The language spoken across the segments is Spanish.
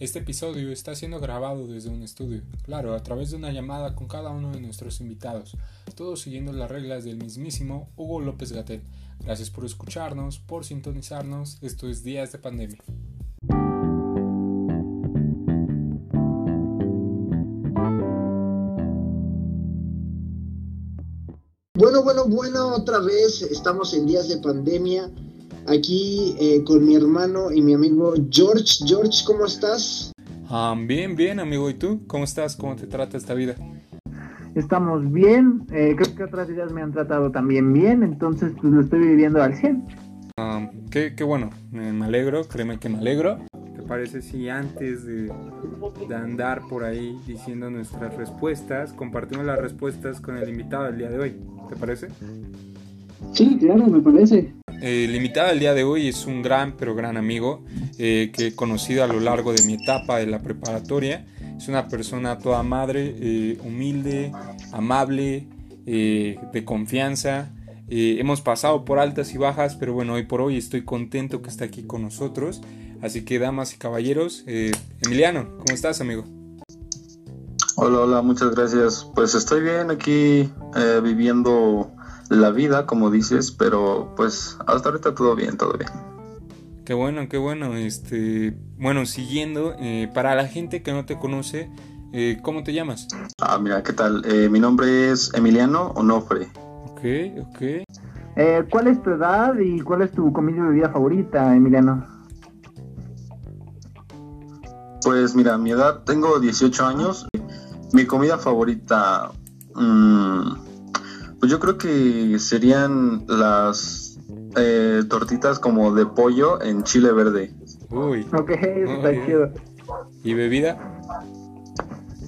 Este episodio está siendo grabado desde un estudio, claro, a través de una llamada con cada uno de nuestros invitados, todos siguiendo las reglas del mismísimo Hugo López Gatel. Gracias por escucharnos, por sintonizarnos, esto es Días de Pandemia. Bueno, bueno, bueno, otra vez estamos en días de pandemia aquí eh, con mi hermano y mi amigo George. George, ¿cómo estás? bien, bien, amigo. ¿Y tú? ¿Cómo estás? ¿Cómo te trata esta vida? Estamos bien. Eh, creo que otras vidas me han tratado también bien, entonces pues lo estoy viviendo al 100. qué, qué, bueno, me alegro, créeme que me alegro. ¿Te parece si antes de, de andar por ahí diciendo nuestras respuestas, compartimos las respuestas con el invitado del día de hoy? ¿Te parece? Sí, claro, me parece. El invitado del día de hoy es un gran, pero gran amigo eh, que he conocido a lo largo de mi etapa de la preparatoria. Es una persona toda madre, eh, humilde, amable, eh, de confianza. hemos pasado por altas y bajas, pero bueno, hoy por hoy estoy contento que está aquí con nosotros. Así que, damas y caballeros, Emiliano, ¿cómo estás, amigo? Hola, hola, muchas gracias. Pues estoy bien aquí viviendo la vida, como dices, pero pues hasta ahorita todo bien, todo bien. Qué bueno, qué bueno. Este, bueno, siguiendo, eh, para la gente que no te conoce, eh, ¿cómo te llamas? Ah, mira, ¿qué tal? Eh, mi nombre es Emiliano Onofre. Ok, ok. ¿Cuál es tu edad y cuál es tu comida de vida favorita, Emiliano? Pues mira, mi edad, tengo 18 años. Mi comida favorita, mmm, pues yo creo que serían las eh, tortitas como de pollo en chile verde. Uy. Ok, está chido. ¿Y bebida?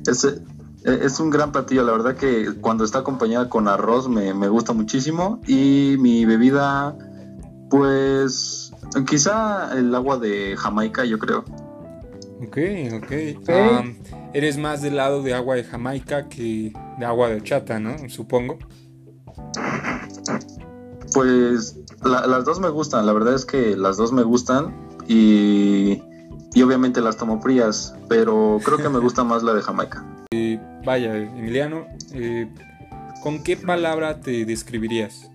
Es, eh, es un gran platillo, la verdad que cuando está acompañada con arroz me, gusta muchísimo. Y mi bebida, pues quizá el agua de Jamaica, yo creo. Ok, ok. eres más del lado de agua de Jamaica que de agua de chata, ¿no? Supongo. Pues las dos me gustan, la verdad es que las dos me gustan y, obviamente las tomo frías, pero creo que me gusta más la de Jamaica. Eh, vaya, Emiliano, eh, ¿con qué palabra te describirías?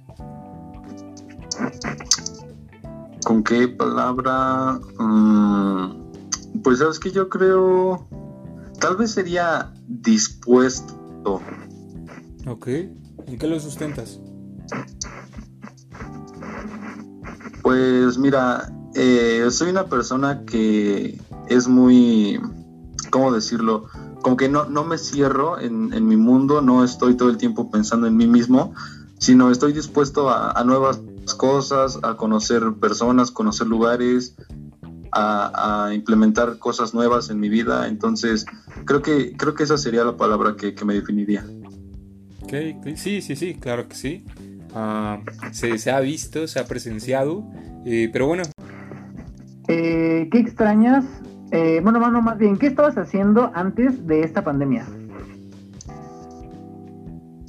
¿Con qué palabra? Mm, pues sabes que yo creo, tal vez sería dispuesto. Ok. ¿En qué lo sustentas? Pues mira, eh, soy una persona que es muy, ¿cómo decirlo? Como que no, no me cierro en, mi mundo, no estoy todo el tiempo pensando en mí mismo, sino estoy dispuesto a, nuevas cosas, a conocer personas, conocer lugares, a, implementar cosas nuevas en mi vida. Entonces, creo que, creo que esa sería la palabra que me definiría. Sí, sí, sí, claro que sí. Se, ha visto, se ha presenciado, eh, pero bueno. Eh, ¿Qué extrañas? Eh, bueno, mano, más bien, ¿qué estabas haciendo antes de esta pandemia?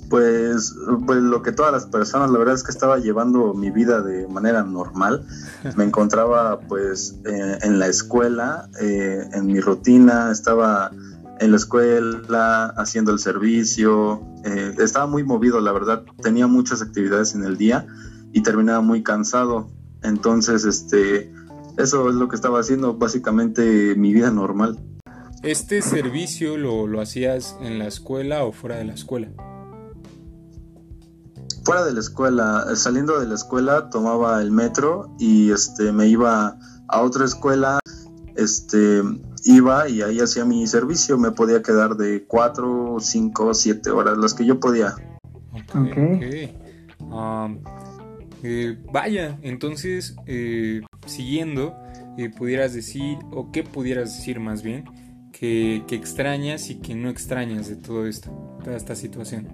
Pues, pues lo que todas las personas, la verdad es que estaba llevando mi vida de manera normal. Me encontraba pues en la escuela, en mi rutina, estaba en la escuela, haciendo el servicio. Eh, estaba muy movido, la verdad. Tenía muchas actividades en el día y terminaba muy cansado. Entonces, este, eso es lo que estaba haciendo, básicamente mi vida normal. ¿Este servicio lo, lo hacías en la escuela o fuera de la escuela? Fuera de la escuela, saliendo de la escuela tomaba el metro y este me iba a otra escuela este, iba y ahí hacía mi servicio, me podía quedar de 4, 5, 7 horas, las que yo podía. Ok. Um, eh, vaya, entonces, eh, siguiendo, eh, pudieras decir, o qué pudieras decir más bien, que, que, extrañas y que no extrañas de todo esto, toda esta situación.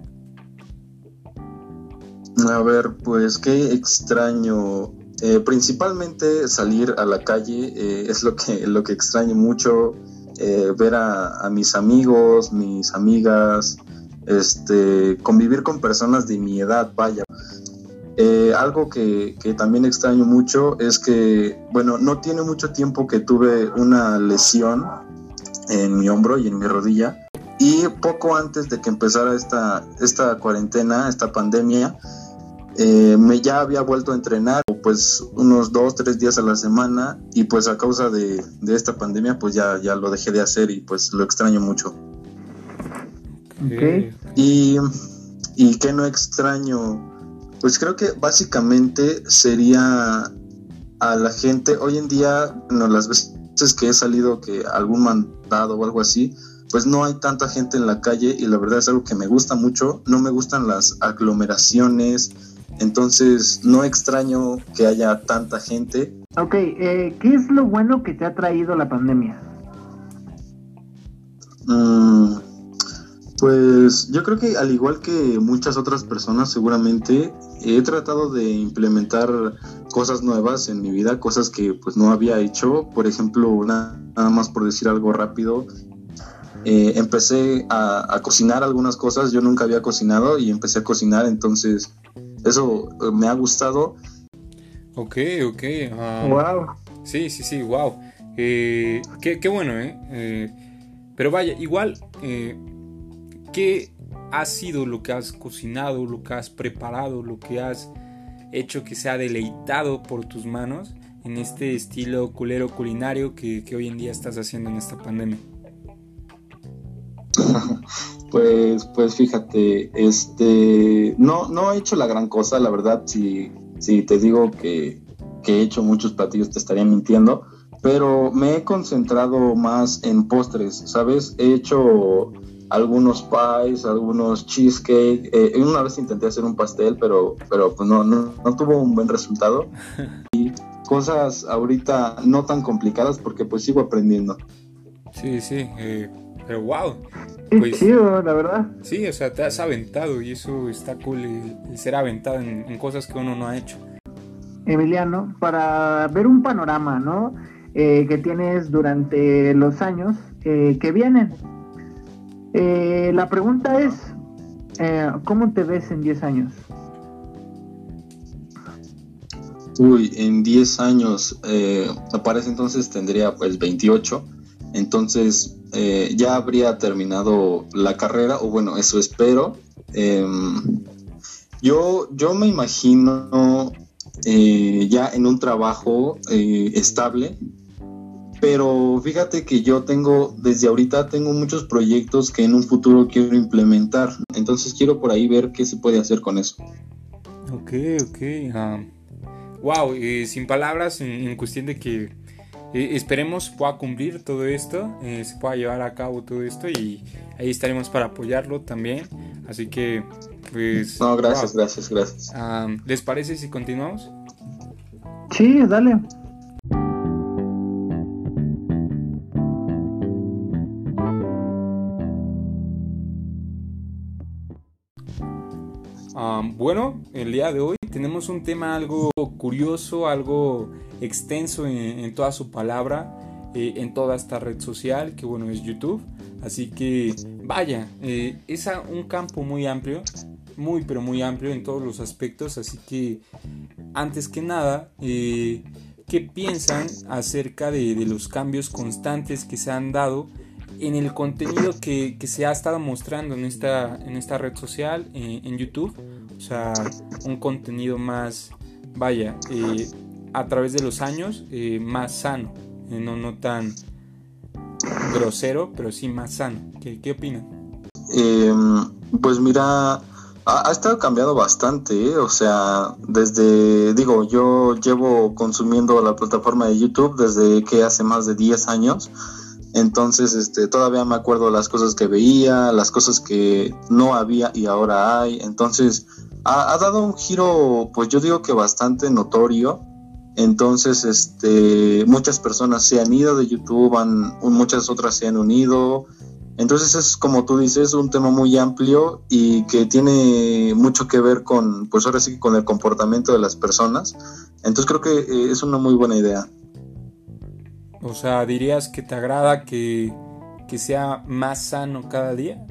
A ver, pues qué extraño. Eh, principalmente salir a la calle eh, es lo que, lo que extraño mucho, eh, ver a, mis amigos, mis amigas, este, convivir con personas de mi edad, vaya. algo que, que, también extraño mucho es que, bueno, no tiene mucho tiempo que tuve una lesión en mi hombro y en mi rodilla. Y poco antes de que empezara esta, esta cuarentena, esta pandemia, eh, me ya había vuelto a entrenar pues unos dos, tres días a la semana y pues a causa de, esta pandemia pues ya, ya lo dejé de hacer y pues lo extraño mucho. Y, y que no extraño, pues creo que básicamente sería a la gente, hoy en día, no, las veces que he salido que algún mandado o algo así, pues no hay tanta gente en la calle y la verdad es algo que me gusta mucho, no me gustan las aglomeraciones, entonces no extraño que haya tanta gente. Ok, eh, ¿qué es lo bueno que te ha traído la pandemia? Mm, pues yo creo que al igual que muchas otras personas seguramente he tratado de implementar cosas nuevas en mi vida, cosas que pues no había hecho. Por ejemplo, nada, más por decir algo rápido, eh, empecé a, cocinar algunas cosas. Yo nunca había cocinado y empecé a cocinar, entonces eso eh, me ha gustado. Ok, ok. wow. Sí, sí, sí, wow. Eh, qué, qué, bueno, ¿eh? Pero vaya, igual, ¿qué ha sido lo que has cocinado, lo que has preparado, lo que has hecho que sea deleitado por tus manos en este estilo culero culinario que, hoy en día estás haciendo en esta pandemia? Pues, pues fíjate, este, no, no he hecho la gran cosa, la verdad, si, si te digo que, que he hecho muchos platillos te estaría mintiendo, pero me he concentrado más en postres, ¿sabes? He hecho algunos pies, algunos cheesecake. Eh, una vez intenté hacer un pastel, pero, pero pues no, no, tuvo un buen resultado. Y cosas ahorita no tan complicadas porque pues sigo aprendiendo. Sí, sí, eh, pero wow. Pues, chido, la verdad. Sí, o sea, te has aventado y eso está cool, el, ser aventado en, cosas que uno no ha hecho. Emiliano, para ver un panorama, ¿no? Eh, que tienes durante los años que vienen eh, la pregunta es, eh, ¿cómo te ves en 10 años? Uy, en 10 años, eh, parece entonces tendría pues 28, entonces eh, ya habría terminado la carrera, o bueno, eso espero. Em, yo, yo me imagino ya en un trabajo estable, pero fíjate que yo tengo, desde ahorita tengo muchos proyectos que en un futuro quiero implementar, entonces quiero por ahí ver qué se puede hacer con eso. Ok, ok. wow, eh, sin palabras, en, cuestión de que eh, esperemos pueda cumplir todo esto, eh, se pueda llevar a cabo todo esto y ahí estaremos para apoyarlo también. Así que, pues... No, gracias, gracias, gracias. ¿Les parece si continuamos? Sí, dale. bueno, el día de hoy tenemos un tema algo curioso, algo extenso en, toda su palabra, eh, en toda esta red social, que bueno, es YouTube. Así que vaya, eh, es un campo muy amplio, muy pero muy amplio en todos los aspectos. Así que antes que nada, eh, ¿qué piensan acerca de, los cambios constantes que se han dado? en el contenido que, se ha estado mostrando en esta, en esta red social, en YouTube, sea, un contenido más, vaya, eh, a través de los años, eh, más sano, eh, no, no tan grosero, pero sí más sano. ¿Qué, qué opinan? Em, pues mira, ha, estado cambiando bastante, o sea, desde, digo, yo llevo consumiendo la plataforma de YouTube desde que hace más de 10 años. Entonces, este, todavía me acuerdo las cosas que veía, las cosas que no había y ahora hay. Entonces, ha, dado un giro, pues yo digo que bastante notorio. Entonces, este, muchas personas se han ido de YouTube, han, muchas otras se han unido. Entonces es como tú dices, un tema muy amplio y que tiene mucho que ver con, pues ahora sí, con el comportamiento de las personas. Entonces creo que eh, es una muy buena idea. O sea, dirías que te agrada que, que sea más sano cada día.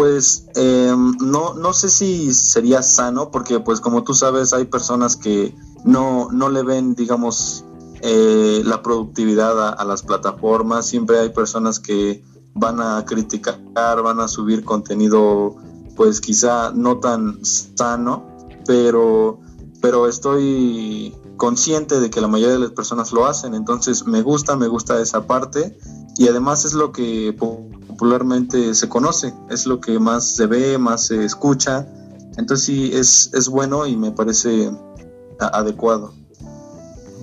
Pues em, no, no sé si sería sano, porque pues como tú sabes hay personas que no, no le ven, digamos, eh, la productividad a, las plataformas. Siempre hay personas que van a criticar, van a subir contenido, pues quizá no tan sano, pero, pero estoy consciente de que la mayoría de las personas lo hacen, entonces me gusta, me gusta esa parte y además es lo que popularmente se conoce, es lo que más se ve, más se escucha, entonces sí, es, es bueno y me parece adecuado.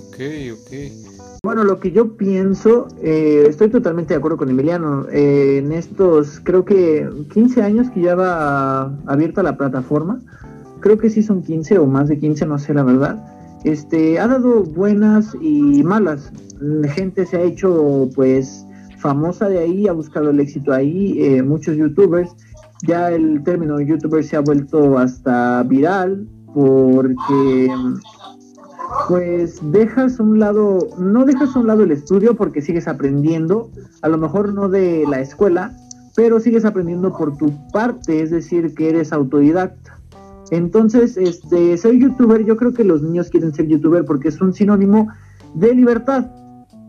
Ok, ok. Bueno, lo que yo pienso, eh, estoy totalmente de acuerdo con Emiliano. Eh, en estos, creo que 15 años que ya va abierta la plataforma, creo que sí son 15 o más de 15, no sé la verdad. Este, ha dado buenas y malas. La gente se ha hecho, pues, famosa de ahí, ha buscado el éxito ahí. Eh, muchos youtubers, ya el término youtuber se ha vuelto hasta viral porque pues dejas un lado, no dejas un lado el estudio porque sigues aprendiendo, a lo mejor no de la escuela, pero sigues aprendiendo por tu parte, es decir, que eres autodidacta. Entonces, este, ser youtuber, yo creo que los niños quieren ser youtuber porque es un sinónimo de libertad,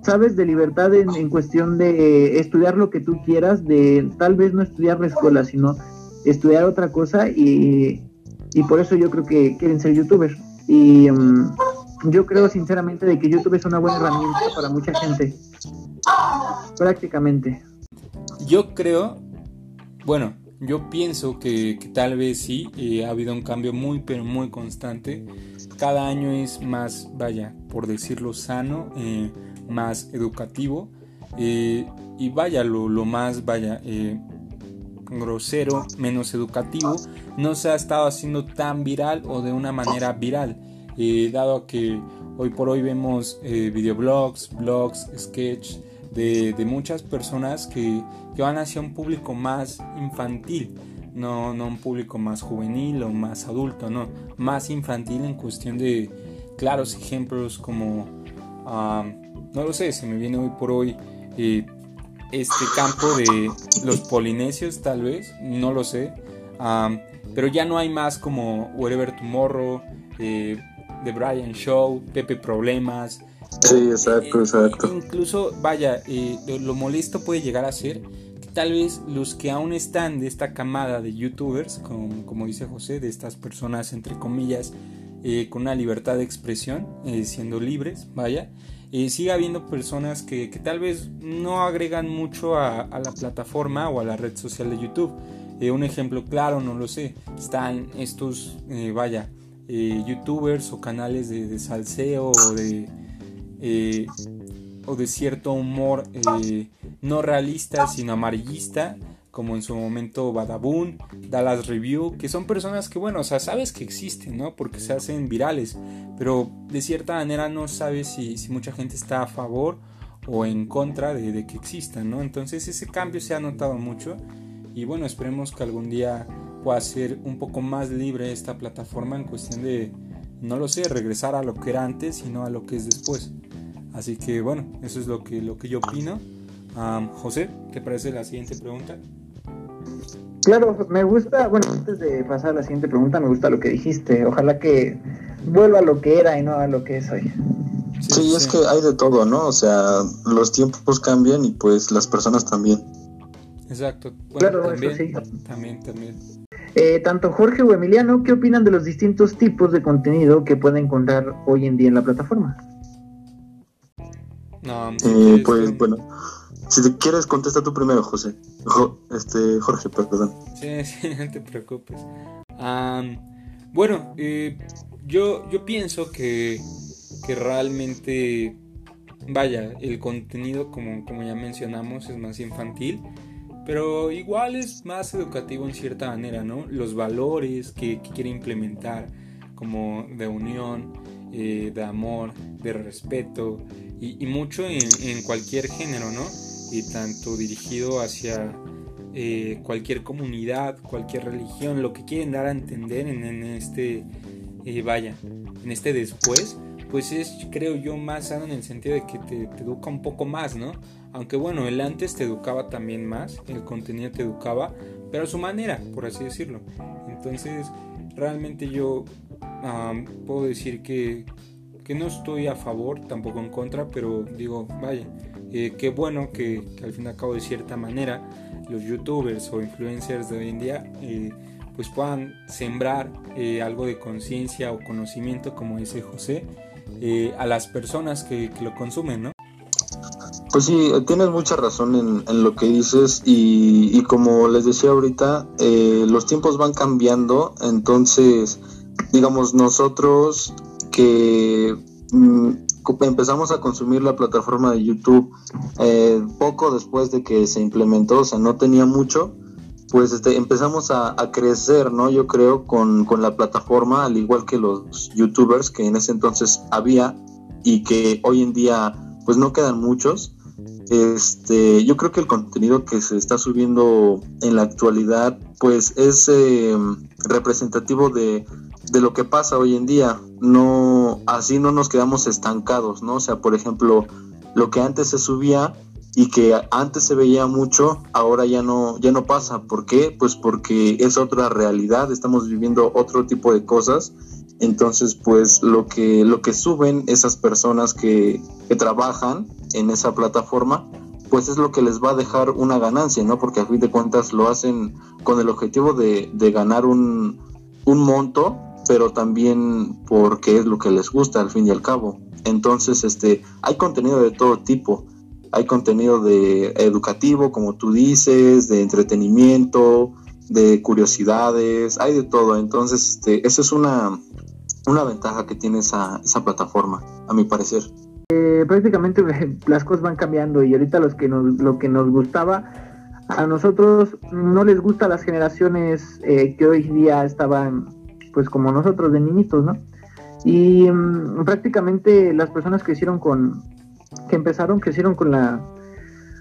¿sabes? De libertad en, en cuestión de estudiar lo que tú quieras, de tal vez no estudiar la escuela, sino estudiar otra cosa y, y por eso yo creo que quieren ser youtuber. Y um, yo creo sinceramente de que YouTube es una buena herramienta para mucha gente. Prácticamente. Yo creo, bueno, yo pienso que, tal vez sí, eh, ha habido un cambio muy, pero muy constante. Cada año es más, vaya, por decirlo sano, eh, más educativo. Eh, y vaya, lo, más, vaya, grosero, menos educativo, no se ha estado haciendo tan viral o de una manera viral. Eh, dado que hoy por hoy vemos eh, videoblogs, blogs, sketch de, muchas personas que, van hacia un público más infantil, no, no un público más juvenil o más adulto, no, más infantil en cuestión de claros ejemplos como, no lo sé, se me viene hoy por hoy eh, este campo de los polinesios tal vez, no lo sé, pero ya no hay más como Wherever Tomorrow, eh, The Brian Show, Pepe Problemas. Sí, exacto, exacto. Incluso, vaya, eh, lo, molesto puede llegar a ser que tal vez los que aún están de esta camada de youtubers, como, como dice José, de estas personas entre comillas, eh, con una libertad de expresión, eh, siendo libres, vaya, siga habiendo personas que, tal vez no agregan mucho a, la plataforma o a la red social de YouTube. un ejemplo claro, no lo sé, están estos, vaya, eh, youtubers o canales de, salseo o de, eh, o de cierto humor eh, no realista sino amarillista como en su momento Badabun, Dallas Review, que son personas que, bueno, o sea, sabes que existen, ¿no? Porque se hacen virales, pero de cierta manera no sabes si, mucha gente está a favor o en contra de, de, que existan, ¿no? Entonces ese cambio se ha notado mucho y bueno, esperemos que algún día pueda ser un poco más libre esta plataforma en cuestión de, no lo sé, regresar a lo que era antes, sino a lo que es después. Así que bueno, eso es lo que, lo que yo opino. José, ¿te parece la siguiente pregunta? Claro, me gusta, bueno, antes de pasar a la siguiente pregunta, me gusta lo que dijiste. Ojalá que vuelva a lo que era y no a lo que es hoy. Sí, es que hay de todo, ¿no? O sea, los tiempos cambian y pues las personas también. Exacto. claro, también, sí. también, también. Eh, tanto Jorge o Emiliano, ¿qué opinan de los distintos tipos de contenido que pueden encontrar hoy en día en la plataforma? No, eh, pues bueno, si te quieres contesta tú primero, José. este, Jorge, perdón. Sí, sí, no te preocupes. bueno, eh, yo, yo pienso que, que realmente, vaya, el contenido, como, como ya mencionamos, es más infantil pero igual es más educativo en cierta manera, ¿no? Los valores que, quiere implementar, como de unión, eh, de amor, de respeto, y, mucho en, cualquier género, ¿no? Y tanto dirigido hacia eh, cualquier comunidad, cualquier religión, lo que quieren dar a entender en, este, eh, vaya, en este después, pues es, creo yo, más sano en el sentido de que te, te educa un poco más, ¿no? Aunque bueno, el antes te educaba también más, el contenido te educaba, pero a su manera, por así decirlo. Entonces, realmente yo puedo decir que, que no estoy a favor, tampoco en contra, pero digo, vaya, eh, qué bueno que, al fin y al cabo de cierta manera los youtubers o influencers de hoy en día eh, pues puedan sembrar eh, algo de conciencia o conocimiento, como dice José, a las personas que, lo consumen, ¿no? Pues sí, tienes mucha razón en, lo que dices y, como les decía ahorita, los tiempos van cambiando, entonces, digamos, nosotros que mm, empezamos a consumir la plataforma de YouTube eh, poco después de que se implementó, o sea, no tenía mucho, pues este, empezamos a, crecer, ¿no? Yo creo con, con, la plataforma, al igual que los youtubers que en ese entonces había y que hoy en día pues no quedan muchos. Este, yo creo que el contenido que se está subiendo en la actualidad pues es eh, representativo de, de lo que pasa hoy en día. No, así no nos quedamos estancados, ¿no? O sea, por ejemplo, lo que antes se subía y que antes se veía mucho, ahora ya no, ya no pasa. ¿Por qué? Pues porque es otra realidad, estamos viviendo otro tipo de cosas. Entonces, pues lo que, lo que suben esas personas que, que trabajan en esa plataforma, pues es lo que les va a dejar una ganancia, ¿no? Porque a fin de cuentas lo hacen con el objetivo de, de ganar un, un monto pero también porque es lo que les gusta al fin y al cabo. Entonces, este, hay contenido de todo tipo. Hay contenido de educativo, como tú dices, de entretenimiento, de curiosidades, hay de todo. Entonces, este, eso es una, una ventaja que tiene esa, esa plataforma, a mi parecer. Eh, prácticamente las cosas van cambiando y ahorita los que nos, lo que nos gustaba, a nosotros no les gusta las generaciones eh, que hoy día estaban pues como nosotros de niñitos, ¿no? Y mm, prácticamente las personas que hicieron con, que empezaron, que hicieron con la,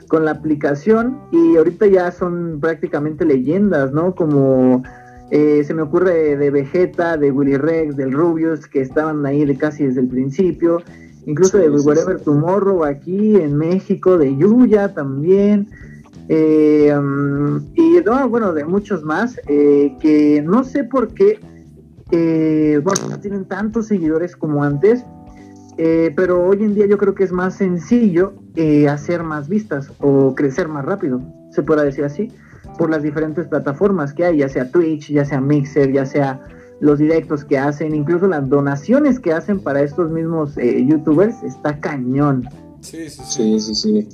con la aplicación y ahorita ya son prácticamente leyendas, ¿no? Como eh, se me ocurre de Vegeta, de Willy Rex, del Rubius, que estaban ahí de casi desde el principio, incluso de Whatever Tomorrow aquí en México, de Yuya también. Eh, mm, y no, bueno, de muchos más, eh, que no sé por qué eh, bueno, no tienen tantos seguidores como antes, eh, pero hoy en día yo creo que es más sencillo eh, hacer más vistas o crecer más rápido, se puede decir así, por las diferentes plataformas que hay, ya sea Twitch, ya sea Mixer, ya sea los directos que hacen, incluso las donaciones que hacen para estos mismos eh, youtubers, está cañón. Sí, sí, sí, sí,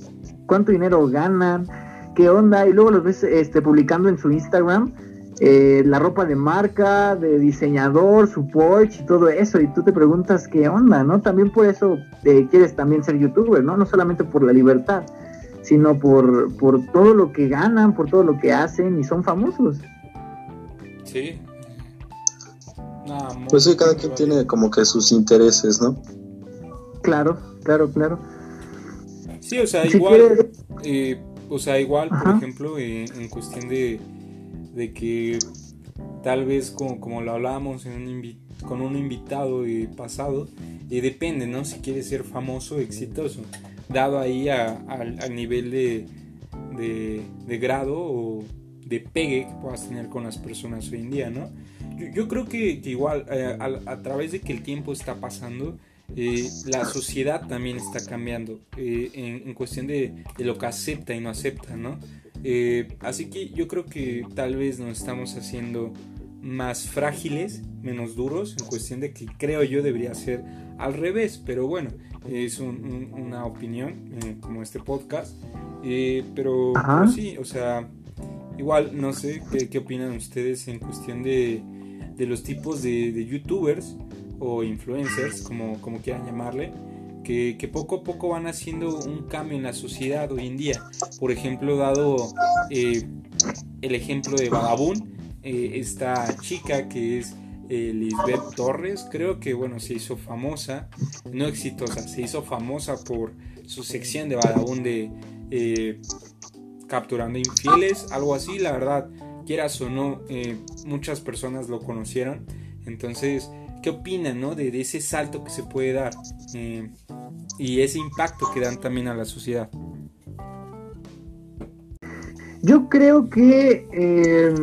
¿Cuánto dinero ganan? ¿Qué onda? Y luego los ves este, publicando en su Instagram eh, la ropa de marca, de diseñador, su Porsche y todo eso, y tú te preguntas qué onda, ¿no? También por eso eh, quieres también ser youtuber, ¿no? No solamente por la libertad, sino por, por todo lo que ganan, por todo lo que hacen y son famosos. Sí. pues sí, cada quien tiene como que sus intereses, ¿no? Claro, claro, claro. Sí, o sea, igual, eh, o sea, igual, por ejemplo, en cuestión de de que tal vez como, como lo hablábamos con un invitado pasado, y depende, ¿no? Si quieres ser famoso, exitoso, dado ahí al nivel de, de, grado o de pegue que puedas tener con las personas hoy en día, ¿no? Yo, creo que, igual eh, a, través de que el tiempo está pasando, eh, la sociedad también está cambiando eh, en, en, cuestión de, de, lo que acepta y no acepta, ¿no? Eh, así que yo creo que tal vez nos estamos haciendo más frágiles, menos duros, en cuestión de que creo yo debería ser al revés, pero bueno, es una opinión eh, como este podcast, eh, pero, sí, o sea, igual no sé qué, opinan ustedes en cuestión de, de los tipos de, de, youtubers o influencers, como, como quieran llamarle, que, poco a poco van haciendo un cambio en la sociedad hoy en día. Por ejemplo, dado eh, el ejemplo de Vagabún, eh, esta chica que es eh, Lisbeth Torres, creo que bueno, se hizo famosa, no exitosa, se hizo famosa por su sección de Vagabún de capturando infieles, algo así, la verdad, quieras o no, muchas personas lo conocieron, entonces ¿Qué opinan ¿no? de, ese salto que se puede dar eh, y ese impacto que dan también a la sociedad? Yo creo que eh,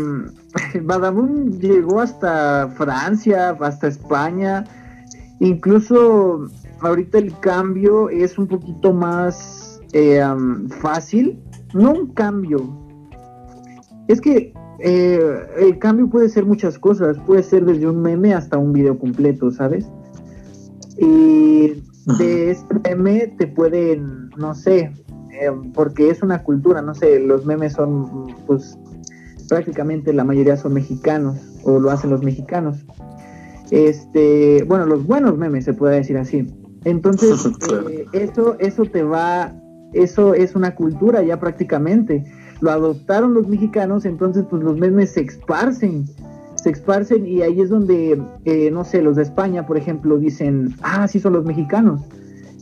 llegó hasta Francia, hasta España, incluso ahorita el cambio es un poquito más eh, fácil. No un cambio. Es que eh, el cambio puede ser muchas cosas. Puede ser desde un meme hasta un video completo, ¿sabes? Y de este meme te pueden, no sé, eh, porque es una cultura, no sé, los memes son, pues, prácticamente la mayoría son mexicanos, o lo hacen los mexicanos. Este, bueno, los buenos memes, se puede decir así. Entonces, eh, eso, eso te va, eso es una cultura ya prácticamente. Lo adoptaron los mexicanos, entonces pues los memes se esparcen, se esparcen y ahí es donde, eh, no sé, los de España, por ejemplo, dicen, ah, sí son los mexicanos.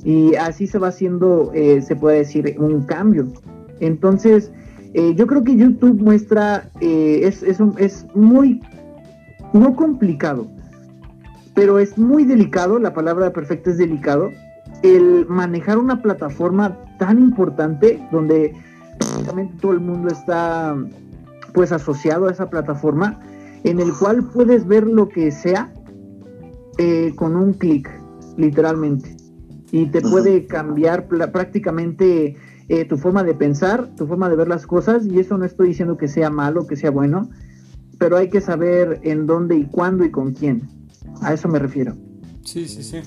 Y así se va haciendo, eh, se puede decir, un cambio. Entonces, yo creo que YouTube muestra, es, es, es muy, no complicado, pero es muy delicado, la palabra perfecta es delicado, el manejar una plataforma tan importante donde prácticamente todo el mundo está pues asociado a esa plataforma, en el cual puedes ver lo que sea eh, con un clic, literalmente. Y te puede cambiar prácticamente eh, tu forma de pensar, tu forma de ver las cosas, y eso no estoy diciendo que sea malo, que sea bueno, pero hay que saber en dónde y cuándo y con quién. A eso me refiero. Sí, sí, sí.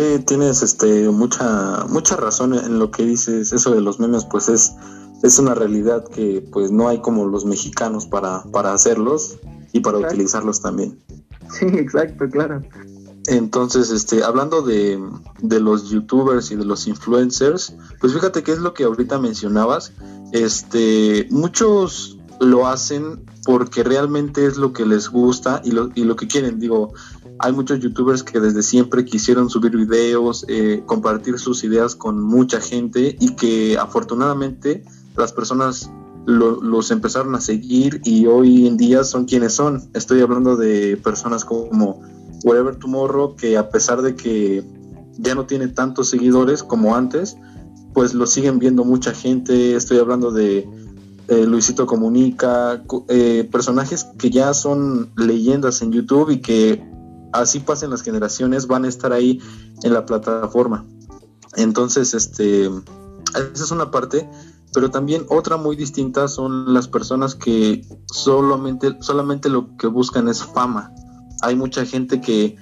Sí, tienes este mucha mucha razón en lo que dices. Eso de los memes, pues es es una realidad que pues no hay como los mexicanos para para hacerlos y para utilizarlos también. Sí, exacto, claro. Entonces, este, hablando de, de, los youtubers y de los influencers, pues fíjate que es lo que ahorita mencionabas. Este, muchos lo hacen porque realmente es lo que les gusta y lo, y lo que quieren. Digo, hay muchos youtubers que desde siempre quisieron subir videos, eh, compartir sus ideas con mucha gente y que afortunadamente las personas los empezaron a seguir y hoy en día son quienes son. Estoy hablando de personas como Whatever Tomorrow que a pesar de que ya no tiene tantos seguidores como antes, pues lo siguen viendo mucha gente. Estoy hablando de eh, Luisito Comunica, eh, personajes que ya son leyendas en YouTube y que así pasen las generaciones van a estar ahí en la plataforma. Entonces, este, esa es una parte, pero también otra muy distinta son las personas que solamente, solamente lo que buscan es fama. Hay mucha gente que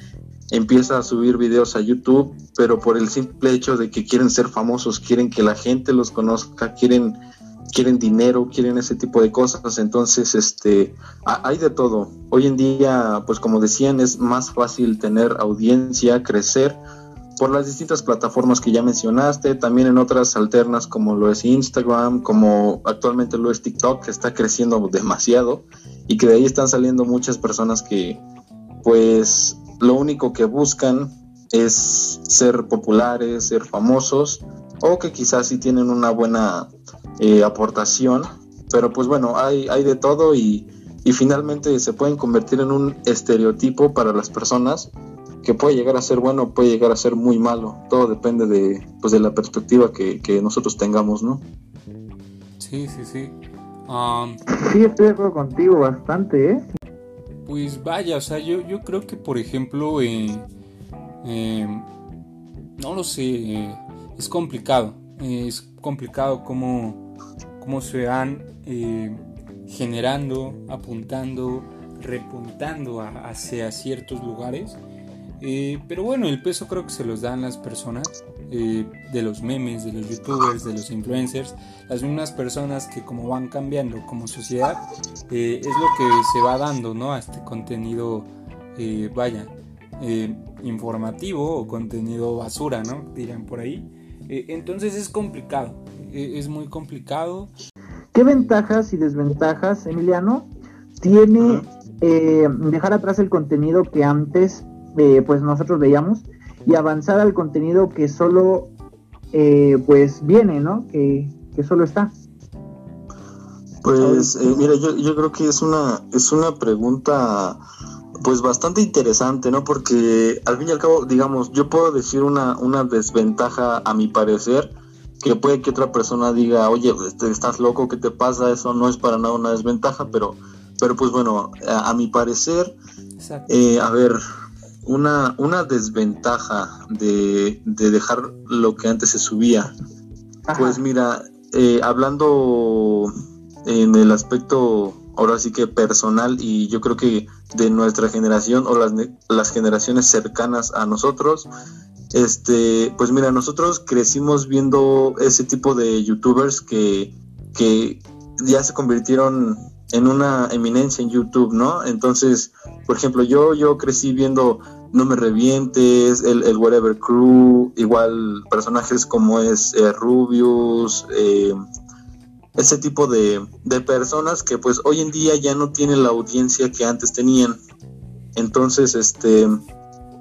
empieza a subir videos a YouTube, pero por el simple hecho de que quieren ser famosos, quieren que la gente los conozca, quieren quieren dinero, quieren ese tipo de cosas, entonces este hay de todo. Hoy en día, pues como decían, es más fácil tener audiencia, crecer por las distintas plataformas que ya mencionaste, también en otras alternas como lo es Instagram, como actualmente lo es TikTok, que está creciendo demasiado y que de ahí están saliendo muchas personas que pues lo único que buscan es ser populares, ser famosos o que quizás sí tienen una buena eh, aportación, pero pues bueno, hay, hay de todo y, finalmente se pueden convertir en un estereotipo para las personas que puede llegar a ser bueno, puede llegar a ser muy malo, todo depende de, pues, de la perspectiva que, nosotros tengamos, ¿no? Sí, sí, sí. sí, estoy de acuerdo contigo bastante, ¿eh? Pues vaya, o sea, yo, yo creo que por ejemplo, eh, eh, no lo sé, es complicado, es complicado cómo cómo se van eh, generando, apuntando, repuntando hacia ciertos lugares. Eh, pero bueno, el peso creo que se los dan las personas, eh, de los memes, de los youtubers, de los influencers, las mismas personas que como van cambiando como sociedad, es lo que se va dando, ¿no? A este contenido, vaya, informativo o contenido basura, ¿no? Dirán por ahí. entonces es complicado, es muy complicado. ¿Qué ventajas y desventajas, Emiliano, tiene eh, dejar atrás el contenido que antes eh, pues nosotros veíamos y avanzar al contenido que solo eh, pues viene, ¿no? Que, que solo está. Pues mira, yo, yo creo que es una, es una pregunta pues bastante interesante, ¿no? Porque al fin y al cabo, digamos, yo puedo decir una, una desventaja a mi parecer, que puede que otra persona diga, oye, este, estás loco, ¿qué te pasa? Eso no es para nada una desventaja, pero, pero pues bueno, a, mi parecer, eh, a ver, una, una desventaja de, de dejar lo que antes se subía. Pues mira, eh, hablando en el aspecto ahora sí que personal y yo creo que de nuestra generación o las, las generaciones cercanas a nosotros, este, pues mira, nosotros crecimos viendo ese tipo de youtubers que, que ya se convirtieron en una eminencia en YouTube, ¿no? Entonces, por ejemplo, yo, yo crecí viendo No Me Revientes, el, el Whatever Crew, igual personajes como es eh, Rubius, eh, ese tipo de, de, personas que pues hoy en día ya no tienen la audiencia que antes tenían. Entonces, este,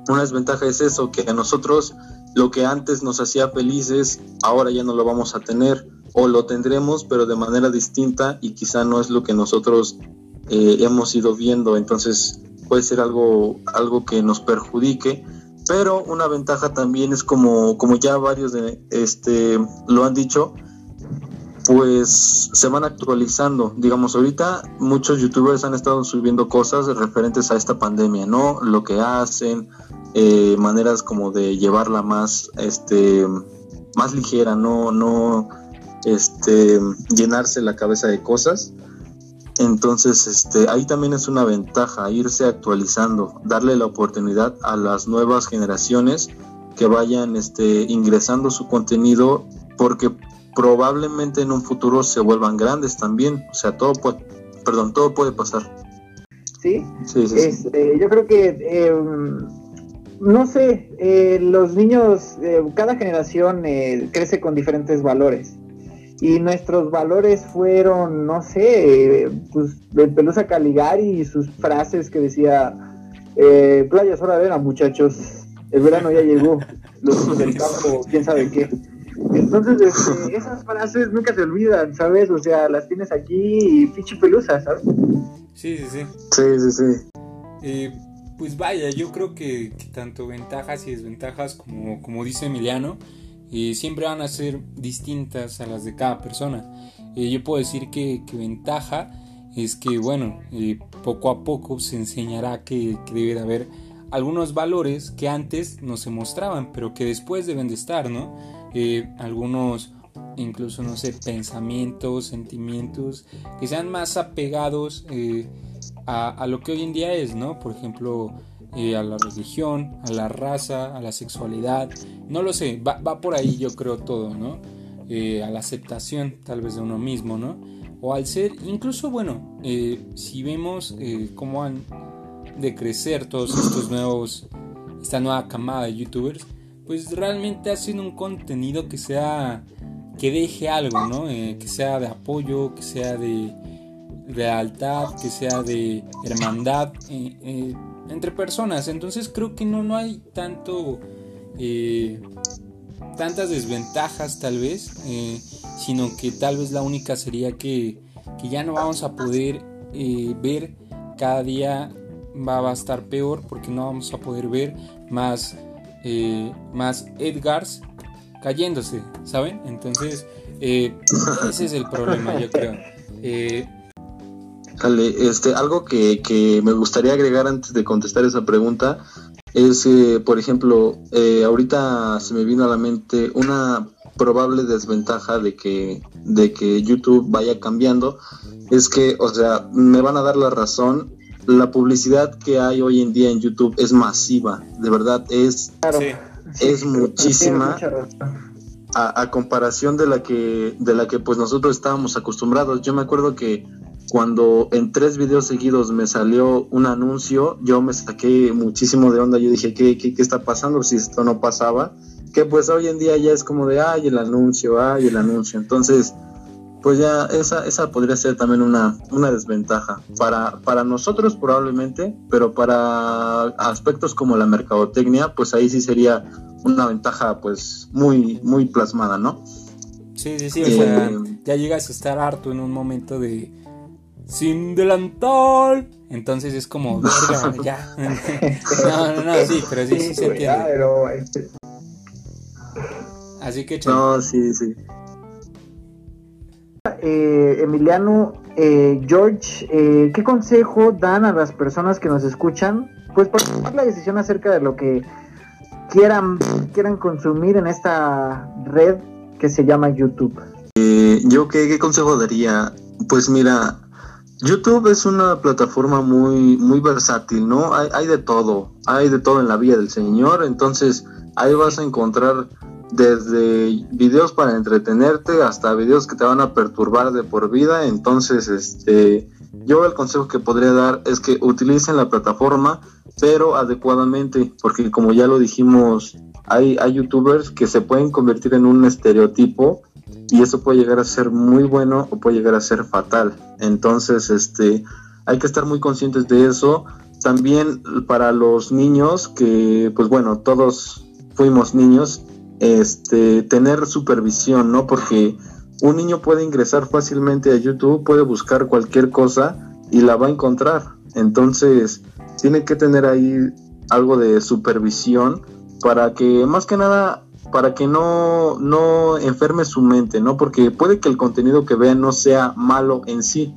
una desventaja es eso, que a nosotros lo que antes nos hacía felices, ahora ya no lo vamos a tener o lo tendremos, pero de manera distinta y quizá no es lo que nosotros eh, hemos ido viendo. Entonces puede ser algo, algo que nos perjudique. Pero una ventaja también es como, como ya varios de, este, lo han dicho, pues se van actualizando. Digamos, ahorita muchos youtubers han estado subiendo cosas referentes a esta pandemia, ¿no? Lo que hacen, eh, maneras como de llevarla más, este, más ligera, no, no, este, llenarse la cabeza de cosas. Entonces, este, ahí también es una ventaja irse actualizando, darle la oportunidad a las nuevas generaciones que vayan este, ingresando su contenido, porque probablemente en un futuro se vuelvan grandes también. O sea, todo puede, perdón, todo puede pasar. Sí, sí, sí, este, yo creo que em, no sé, eh, los niños, eh, cada generación eh, crece con diferentes valores y nuestros valores fueron, no sé, pues de Pelusa Caligari y sus frases que decía, eh, playas hora de muchachos, el verano ya llegó, los del campo, quién sabe qué. Entonces, este, esas frases nunca se olvidan, ¿sabes? O sea, las tienes aquí y fichi pelusa, ¿sabes? Sí, sí, sí. Sí, sí, sí. Eh, pues vaya, yo creo que, tanto ventajas y desventajas, como, como dice Emiliano, siempre van a ser distintas a las de cada persona. Eh, yo puedo decir que, ventaja es que, bueno, eh, poco a poco se enseñará que, debe de haber algunos valores que antes no se mostraban, pero que después deben de estar, ¿no? Eh, algunos, incluso, no sé, pensamientos, sentimientos que sean más apegados a, lo que hoy en día es, ¿no? Por ejemplo, eh, a la religión, a la raza, a la sexualidad, no lo sé, va, por ahí yo creo todo, ¿no? Eh, a la aceptación tal vez de uno mismo, ¿no? O al ser, incluso bueno, eh, si vemos cómo han de crecer todos estos nuevos, esta nueva camada de youtubers, pues realmente hacen un contenido que sea, que deje algo, ¿no? que sea de apoyo, que sea de lealtad, que sea de hermandad entre personas. Entonces creo que no, no hay tanto... Eh, tantas desventajas tal vez, eh, sino que tal vez la única sería que, que ya no vamos a poder eh, ver cada día va a estar peor porque no vamos a poder ver más, más Edgars cayéndose, ¿saben? Entonces, ese es el problema, yo creo. Dale, este, algo que, que, me gustaría agregar antes de contestar esa pregunta es, eh, por ejemplo, eh, ahorita se me vino a la mente una probable desventaja de que, de que YouTube vaya cambiando, es que, o sea, me van a dar la razón, la publicidad que hay hoy en día en YouTube es masiva, de verdad, es, es muchísima. A, a, comparación de la que de la que pues nosotros estábamos acostumbrados. Yo me acuerdo que cuando en tres videos seguidos me salió un anuncio, yo me saqué muchísimo de onda. Yo dije, ¿qué, qué, qué está pasando si esto no pasaba? Que pues hoy en día ya es como de, ay, el anuncio, ay, el anuncio. Entonces, pues ya esa, esa podría ser también una, una desventaja. Para, para nosotros probablemente, pero para aspectos como la mercadotecnia, pues ahí sí sería una ventaja pues muy, muy plasmada, ¿no? Sí, sí, sí, o sea, eh, ya llegas a estar harto en un momento de sin delantal. Entonces es como, verga, ya. no, no, no, sí, pero sí, sí, se entiende. Este, Así que, No, sí, sí. Eh, Emiliano, eh, George, eh, ¿qué consejo dan a las personas que nos escuchan pues por tomar la decisión acerca de lo que quieran, quieran consumir en esta red que se llama YouTube. Eh, yo qué, consejo daría, pues mira, YouTube es una plataforma muy, muy versátil, ¿no? Hay, hay de todo, hay de todo en la vida del Señor, entonces ahí vas a encontrar desde videos para entretenerte hasta videos que te van a perturbar de por vida. Entonces, este, yo el consejo que podría dar es que utilicen la plataforma, pero adecuadamente, porque como ya lo dijimos, hay, hay youtubers que se pueden convertir en un estereotipo y eso puede llegar a ser muy bueno o puede llegar a ser fatal. Entonces, este, hay que estar muy conscientes de eso. También para los niños que, pues bueno, todos fuimos niños, este, tener supervisión, ¿no? Porque un niño puede ingresar fácilmente a YouTube, puede buscar cualquier cosa y la va a encontrar. Entonces, tiene que tener ahí algo de supervisión para que, más que nada, para que no, no enferme su mente, ¿no? Porque puede que el contenido que vea no sea malo en sí,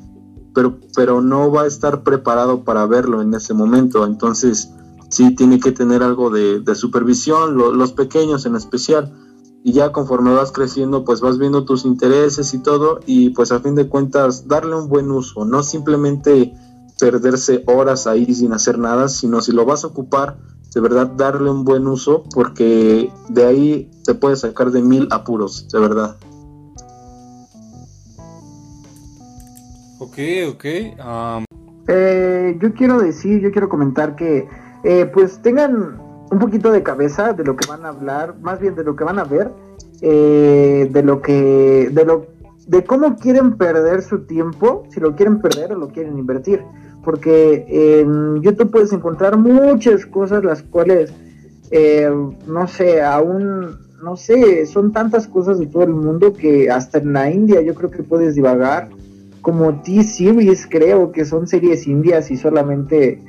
pero, pero no va a estar preparado para verlo en ese momento. Entonces, sí tiene que tener algo de, supervisión, los pequeños en especial. Y ya conforme vas creciendo, pues vas viendo tus intereses y todo, y pues a fin de cuentas darle un buen uso, no simplemente perderse horas ahí sin hacer nada, sino si lo vas a ocupar, de verdad darle un buen uso, porque de ahí te puedes sacar de mil apuros, de verdad. Ok, ok. Eh, yo quiero decir, yo quiero comentar que eh, pues tengan un poquito de cabeza de lo que van a hablar, más bien de lo que van a ver, eh, de lo que, de lo, de cómo quieren perder su tiempo, si lo quieren perder o lo quieren invertir, porque en YouTube puedes encontrar muchas cosas las cuales, eh, no sé, aún, no sé, son tantas cosas de todo el mundo que hasta en la India yo creo que puedes divagar, como T-Series creo que son series indias y solamente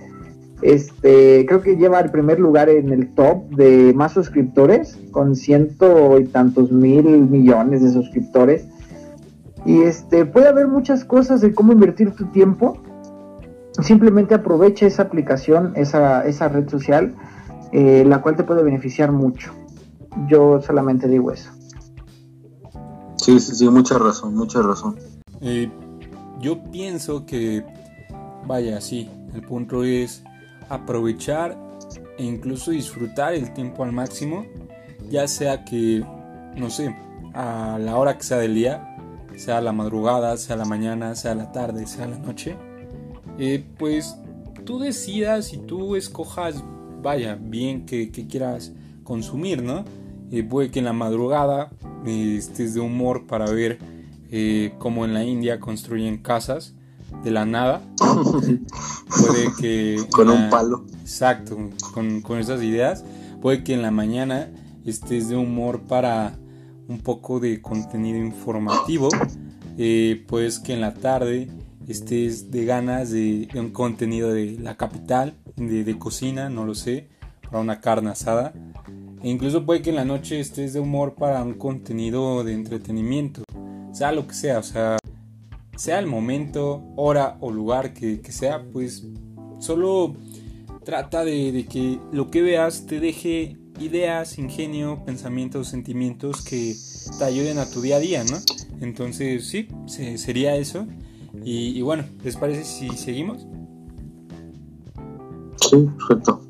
este, creo que lleva el primer lugar en el top de más suscriptores, con ciento y tantos mil millones de suscriptores. Y este, puede haber muchas cosas de cómo invertir tu tiempo. Simplemente aprovecha esa aplicación, esa, esa red social, eh, la cual te puede beneficiar mucho. Yo solamente digo eso. Sí, sí, sí, mucha razón, mucha razón. Eh, yo pienso que, vaya, sí, el punto es aprovechar e incluso disfrutar el tiempo al máximo, ya sea que, no sé, a la hora que sea del día, sea la madrugada, sea la mañana, sea la tarde, sea la noche, eh, pues tú decidas y tú escojas, vaya, bien que, quieras consumir, ¿no? Eh, puede que en la madrugada eh, estés de humor para ver cómo en la India construyen casas de la nada. Puede que... con un palo. Exacto, con, con esas ideas. Puede que en la mañana estés de humor para un poco de contenido informativo. Eh, pues que en la tarde estés de ganas de, un contenido de la capital, de, de, cocina, no lo sé, para una carne asada. E incluso puede que en la noche estés de humor para un contenido de entretenimiento. Sea lo que sea, o sea, sea el momento, hora o lugar que, sea, pues solo trata de, que lo que veas te deje ideas, ingenio, pensamientos, sentimientos que te ayuden a tu día a día, ¿no? Entonces, sí, sería eso. Y, y, bueno, ¿les parece si seguimos? Sí, perfecto.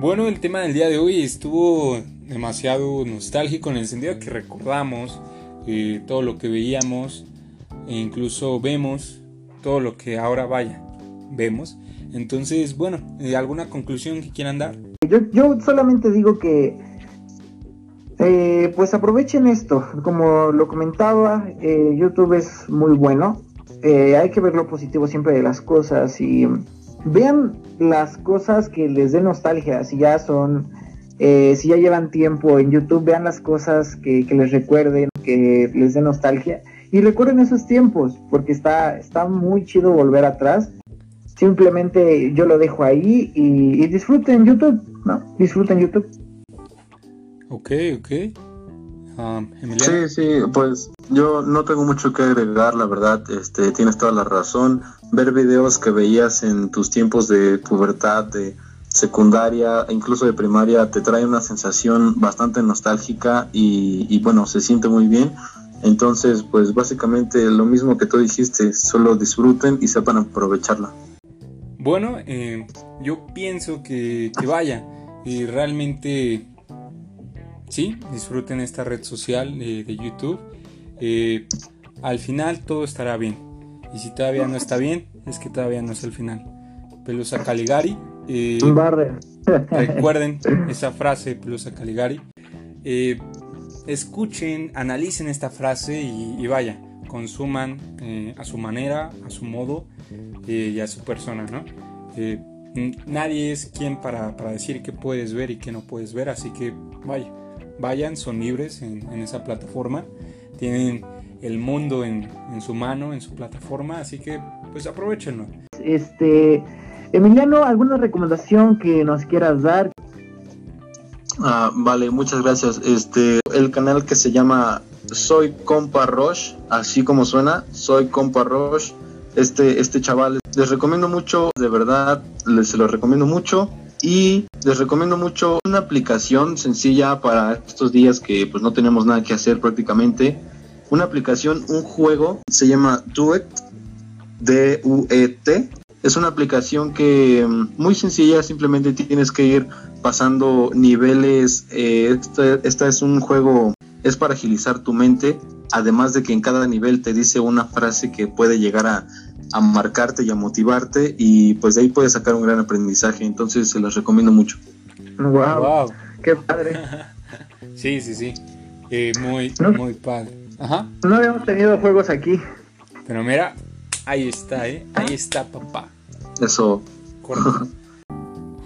Bueno, el tema del día de hoy estuvo demasiado nostálgico en el sentido que recordamos eh, todo lo que veíamos e incluso vemos todo lo que ahora vaya, vemos. Entonces, bueno, eh, ¿alguna conclusión que quieran dar? Yo, yo solamente digo que eh, pues aprovechen esto, como lo comentaba, YouTube es muy bueno, hay que ver lo positivo siempre de las cosas y vean las cosas que les den nostalgia, si ya son, eh, si ya llevan tiempo en YouTube, vean las cosas que, les recuerden, que les den nostalgia. Y recuerden esos tiempos, porque está, está muy chido volver atrás. Simplemente yo lo dejo ahí y, disfruten YouTube, ¿no? Disfruten YouTube. Ok, ok. Um, sí, sí, pues yo no tengo mucho que agregar, la verdad, este, tienes toda la razón. Ver videos que veías en tus tiempos de pubertad, de secundaria, incluso de primaria, te trae una sensación bastante nostálgica y, y bueno, se siente muy bien. Entonces, pues básicamente lo mismo que tú dijiste, solo disfruten y sepan aprovecharla. Bueno, eh, yo pienso que, que vaya y realmente sí, disfruten esta red social de, YouTube. Eh, al final todo estará bien. Y si todavía no está bien, es que todavía no es el final. Pelusa Caligari. Eh, recuerden esa frase, Pelusa Caligari. Eh, escuchen, analicen esta frase y, vaya, consuman a su manera, a su modo y a su persona, ¿no? nadie es quien para, para decir qué puedes ver y qué no puedes ver, así que vaya vayan, son libres en, esa plataforma, tienen el mundo en, su mano, en su plataforma, así que pues aprovechenlo. Este, Emiliano, ¿alguna recomendación que nos quieras dar? Ah, vale, muchas gracias. Este, el canal que se llama Soy Compa Roche, así como suena, Soy Compa Roche. Este, este chaval, les recomiendo mucho, de verdad, les se lo recomiendo mucho y les recomiendo mucho una aplicación sencilla para estos días que pues no tenemos nada que hacer prácticamente. Una aplicación, un juego, se llama Duet, D-U-E-T. Es una aplicación que mm, muy sencilla, simplemente tienes que ir pasando niveles. Eh, este, es un juego, es para agilizar tu mente, además de que en cada nivel te dice una frase que puede llegar a a marcarte y a motivarte y pues de ahí puedes sacar un gran aprendizaje. Entonces se los recomiendo mucho. Wow, qué padre. sí, sí, sí. Eh, muy, muy padre. Ajá. No habíamos tenido juegos aquí. Pero mira, ahí está, ¿eh? Ahí está, papá. Eso.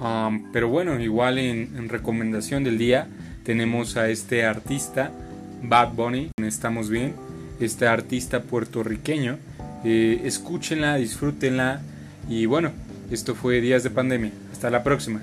Um, pero bueno, igual en, en recomendación del día tenemos a este artista, Bad Bunny, estamos bien, este artista puertorriqueño eh, escúchenla, disfrútenla y bueno, esto fue Días de Pandemia. Hasta la próxima.